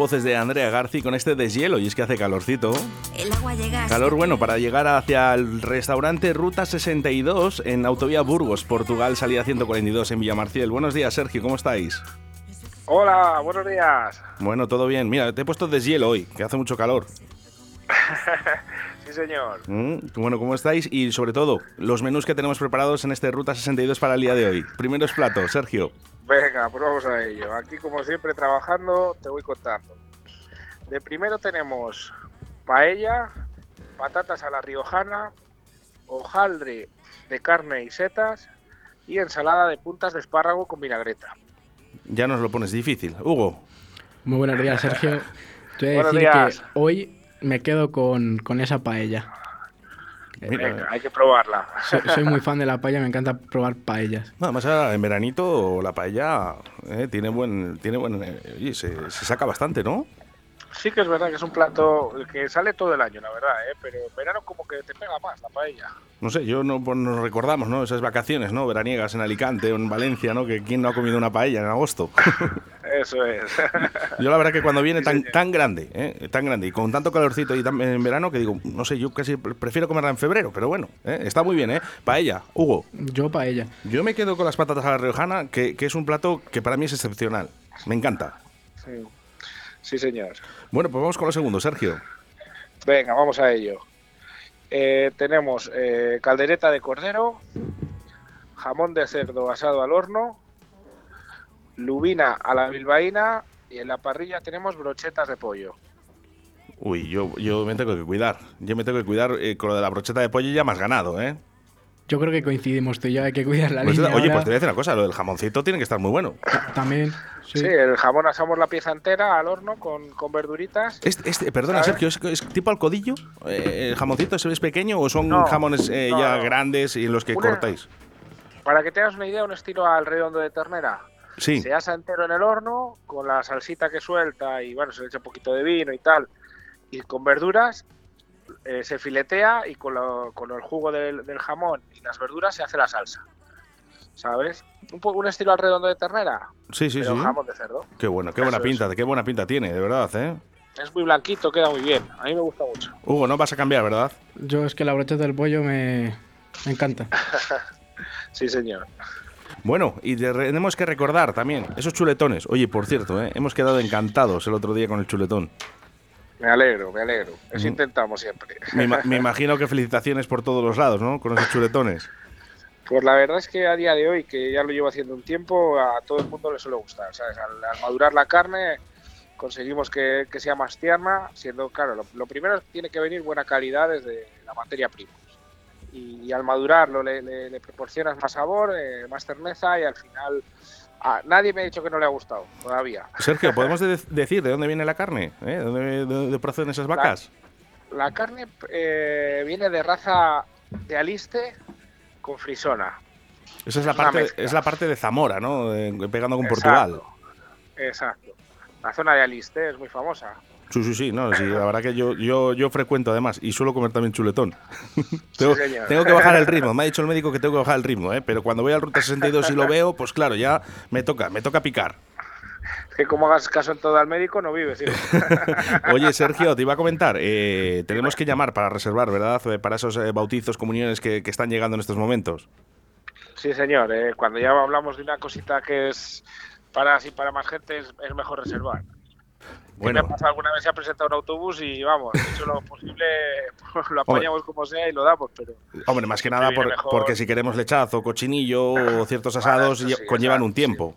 Voces de Andrea Garci con este deshielo y es que hace calorcito. El agua llega. Calor bueno para llegar hacia el restaurante Ruta 62 en Autovía Burgos, Portugal, salida 142 en Villamarciel. Buenos días, Sergio, ¿cómo estáis? Hola, buenos días. Bueno, todo bien. Mira, te he puesto deshielo hoy, que hace mucho calor. sí, señor. Mm, bueno, ¿cómo estáis? Y sobre todo, los menús que tenemos preparados en este Ruta 62 para el día de hoy. Primeros platos, Sergio. Venga, pues vamos a ello. Aquí, como siempre, trabajando, te voy contando. De primero tenemos paella, patatas a la riojana, hojaldre de carne y setas y ensalada de puntas de espárrago con vinagreta. Ya nos lo pones difícil. Hugo. Muy buenos días, Sergio. Te voy a decir que hoy me quedo con, con esa paella. Hay que probarla. Soy, muy fan de la paella, me encanta probar paellas. Nada más en veranito la paella eh, tiene buen, tiene buen, eh, se, se, saca bastante, ¿no? Sí que es verdad que es un plato que sale todo el año, la verdad, ¿eh? pero en verano como que te pega más la paella. No sé, yo no pues nos recordamos, ¿no? Esas vacaciones, ¿no? Veraniegas en Alicante o en Valencia, ¿no? Que quién no ha comido una paella en agosto. Eso es. yo la verdad que cuando viene tan, tan grande, ¿eh? tan grande y con tanto calorcito y tan, en verano que digo, no sé, yo casi prefiero comerla en febrero, pero bueno, ¿eh? está muy bien, ¿eh? Paella, Hugo. Yo paella. Yo me quedo con las patatas a la riojana, que, que es un plato que para mí es excepcional. Me encanta. Sí. Sí, señor. Bueno, pues vamos con lo segundo, Sergio. Venga, vamos a ello. Eh, tenemos eh, caldereta de cordero, jamón de cerdo asado al horno, lubina a la bilbaína y en la parrilla tenemos brochetas de pollo. Uy, yo, yo me tengo que cuidar. Yo me tengo que cuidar eh, con lo de la brocheta de pollo ya más ganado, ¿eh? Yo creo que coincidimos tú y yo, hay que cuidar la Pues, línea. oye, ahora. pues te voy a decir una cosa, lo del jamoncito tiene que estar muy bueno. También, sí. Sí, el jamón asamos la pieza entera al horno con, con verduritas. Este, este- perdona. Sergio, ¿es, es tipo al codillo? Eh, ¿El jamoncito es pequeño o son No, jamones eh, no, ya no. grandes y los que Una- cortáis? Para que tengas una idea, un estilo al redondo de ternera. Sí. Se asa entero en el horno con la salsita que suelta y bueno, se le echa un poquito de vino y tal. Y con verduras eh, se filetea y con, lo- con el jugo del, del jamón y las verduras se hace la salsa. ¿Sabes? Un, un estilo al redondo de ternera, Sí, sí, pero sí. jamón de cerdo. Qué bueno, qué buena es. pinta, qué buena pinta tiene, de verdad, ¿eh? Es muy blanquito, queda muy bien. A mí me gusta mucho. Hugo, no vas a cambiar, ¿verdad? Yo es que la brocheta del pollo me, me encanta. Sí, señor. Bueno, y te- tenemos que recordar también esos chuletones. Oye, por cierto, ¿eh? hemos quedado encantados el otro día con el chuletón. Me alegro, me alegro. Eso Ujú. intentamos siempre. Me, ima- me imagino que felicitaciones por todos los lados, ¿no? Con esos chuletones. Pues la verdad es que a día de hoy, que ya lo llevo haciendo un tiempo, a todo el mundo le suele gustar. ¿sabes? Al, al madurar la carne conseguimos que, que sea más tierna, siendo, claro, lo, lo primero es que tiene que venir buena calidad desde la materia prima. Y, y al madurarlo le, le- le proporcionas más sabor, eh, más terneza y al final a nadie me ha dicho que no le ha gustado todavía. Sergio, ¿podemos de- decir de dónde viene la carne? ¿Eh? ¿De dónde, de dónde proceden esas vacas? La carne eh, viene de raza de aliste con frisona. Esa es la, es parte, es la parte de Zamora, ¿no? De- pegando con Exacto. Portugal. Exacto. La zona de aliste es muy famosa. Sí, sí, sí, no, sí, la verdad que yo, yo, yo frecuento además y suelo comer también chuletón. tengo, señor. tengo que bajar el ritmo, me ha dicho el médico que tengo que bajar el ritmo, ¿eh? pero cuando voy al Ruta 62 y lo veo, pues claro, ya me toca, me toca picar. Es que como hagas caso en todo al médico, no vives. Oye, Sergio, te iba a comentar, eh, tenemos que llamar para reservar, ¿verdad? Eh, Para esos eh, bautizos, comuniones que, que están llegando en estos momentos. Sí, señor. eh, cuando ya hablamos de una cosita que es para así para más gente, es, es mejor reservar. Bueno. Me alguna vez se ha presentado un autobús y vamos, hecho lo posible, pues, lo apañamos como sea y lo damos, pero... Hombre, más que nada porque si queremos lechazo, cochinillo o ciertos asados conllevan un tiempo.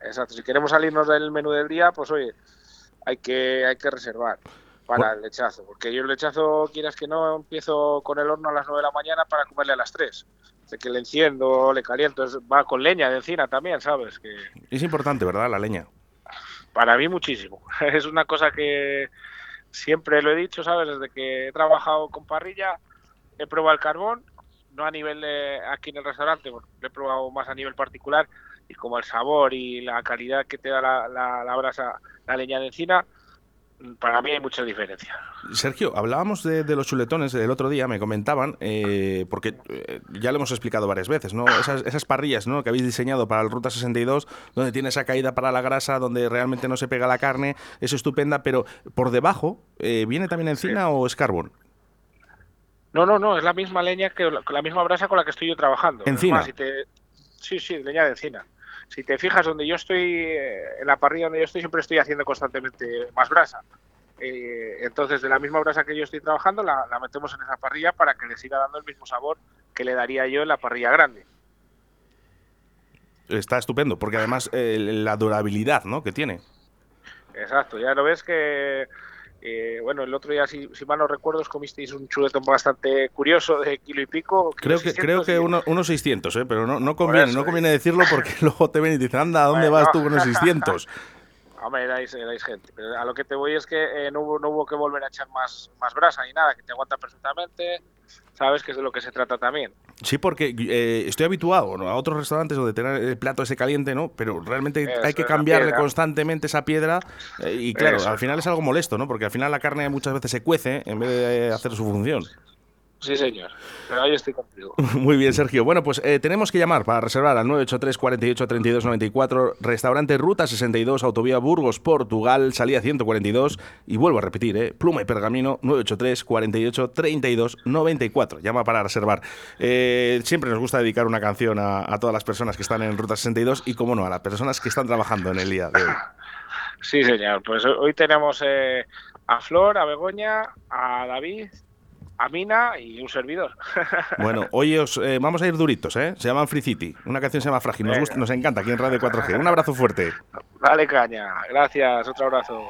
Exacto, si queremos salirnos del menú del día, pues oye, hay que, hay que reservar para el lechazo, porque yo el lechazo, quieras que no, empiezo con el horno a las 9 de la mañana para comerle a las 3. De que le enciendo, le caliento, va con leña de encina también, ¿sabes? Que... Es importante, ¿verdad? La leña. Para mí muchísimo. Es una cosa que siempre lo he dicho, ¿sabes? Desde que he trabajado con parrilla, he probado el carbón, no a nivel de aquí en el restaurante, lo he probado más a nivel particular, y como el sabor y la calidad que te da la, la brasa, la leña de encina, para mí hay mucha diferencia. Sergio, hablábamos de, los chuletones el otro día, me comentaban, eh, porque eh, ya lo hemos explicado varias veces, ¿no? Esas, parrillas ¿no? que habéis diseñado para el Ruta 62, donde tiene esa caída para la grasa, donde realmente no se pega la carne, es estupenda, pero por debajo, eh, ¿viene también encina o es carbón? No, no, no, es la misma leña que la misma brasa con la que estoy yo trabajando. ¿Encina? Sí, sí, leña de encina si te fijas donde yo estoy, eh, en la parrilla donde yo estoy, siempre estoy haciendo constantemente más brasa. Eh, entonces, de la misma brasa que yo estoy trabajando, la, metemos en esa parrilla para que le siga dando el mismo sabor que le daría yo en la parrilla grande. Está estupendo, porque además eh, la durabilidad ¿no? que tiene. Exacto, ya lo ves que eh, bueno, el otro día, si, mal no recuerdo, os comisteis un chuletón bastante curioso de kilo y pico. creo que, creo que uno, unos 600, ¿eh? pero no, no conviene, no conviene decirlo porque luego te ven y te dicen, anda, ¿a dónde vas tú con los 600? Hombre, erais, gente. Pero a lo que te voy es que eh, no, hubo, no hubo que volver a echar más, más brasa ni nada, que te aguanta perfectamente sabes que es de lo que se trata también. Sí, porque eh, estoy habituado a otros restaurantes donde tener el plato ese caliente, ¿no? Pero realmente hay que cambiarle constantemente esa piedra eh, y claro, al final es algo molesto, ¿no? Porque al final la carne muchas veces se cuece en vez de hacer su función. Sí, señor. Pero ahí estoy contigo. Muy bien, Sergio. Bueno, pues eh, tenemos que llamar para reservar al 983 48 32 94, restaurante Ruta 62, Autovía Burgos, Portugal, salida 142. Y vuelvo a repetir, eh, pluma y pergamino 983 48 32 94. Llama para reservar. Eh, siempre nos gusta dedicar una canción a, a, todas las personas que están en Ruta 62 y, como no, a las personas que están trabajando en el día de hoy. Sí, señor. Pues hoy tenemos a Flor, a Begoña, a David a Mina y un servidor. Bueno, hoy os eh, vamos a ir duritos, ¿eh? Se llaman Free City. Una canción se llama Frágil. Nos, gusta, nos encanta aquí en Radio 4G. Un abrazo fuerte. Dale caña. Gracias. Otro abrazo.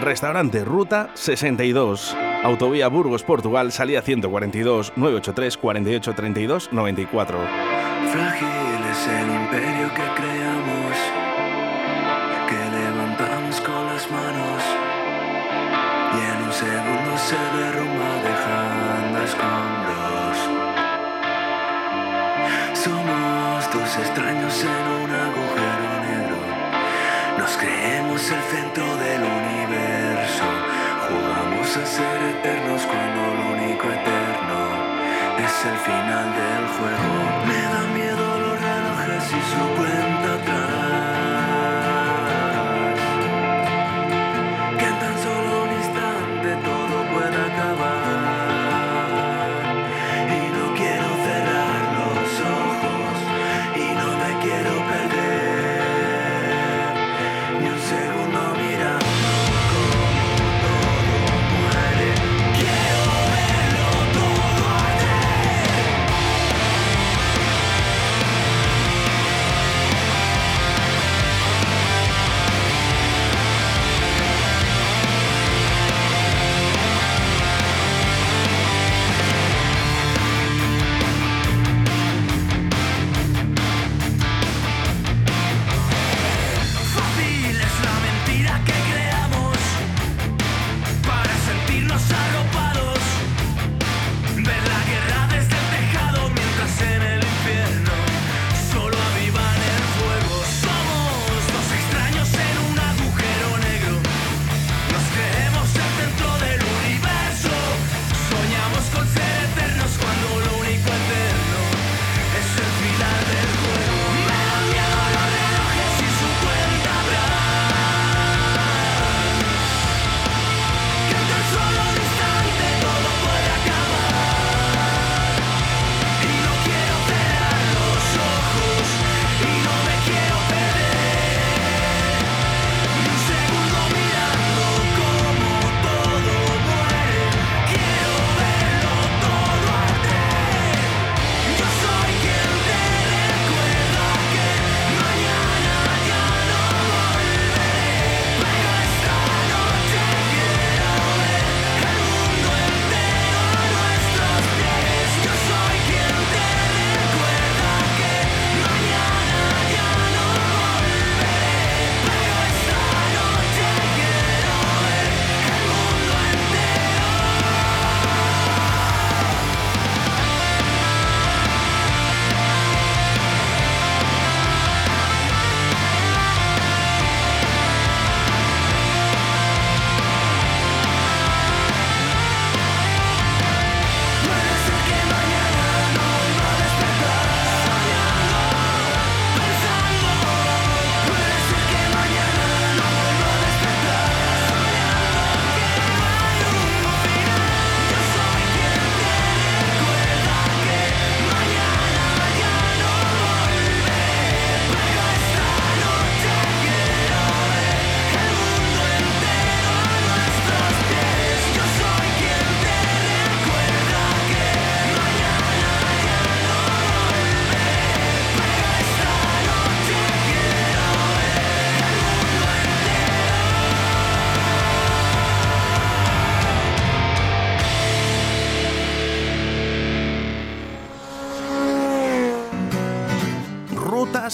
Restaurante Ruta 62. Autovía Burgos, Portugal, salida 142 983 48 32 94. Frágil es el imperio que creamos, que levantamos con las manos y en un segundo se derrumba dejando escombros. Somos dos extraños en un agujero negro, nos creemos el centro del universo, jugamos a ser eternos cuando lo único eterno es el final del juego. Me y su cuenta atrás.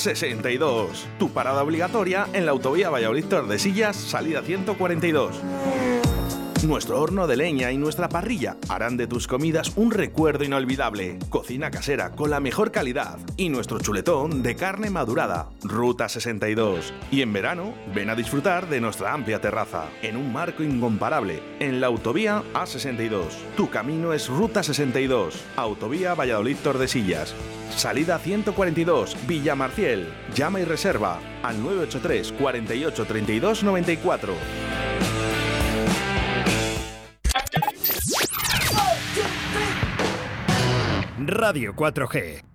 A62. Tu parada obligatoria en la autovía Valladolid-Tordesillas, salida 142. Nuestro horno de leña y nuestra parrilla harán de tus comidas un recuerdo inolvidable. Cocina casera con la mejor calidad y nuestro chuletón de carne madurada. Ruta 62. Y en verano, ven a disfrutar de nuestra amplia terraza, en un marco incomparable, en la autovía A62. Tu camino es Ruta 62. Autovía Valladolid-Tordesillas. Salida 142, Villa Marciel. Llama y reserva al 983 48 32 94. Radio 4G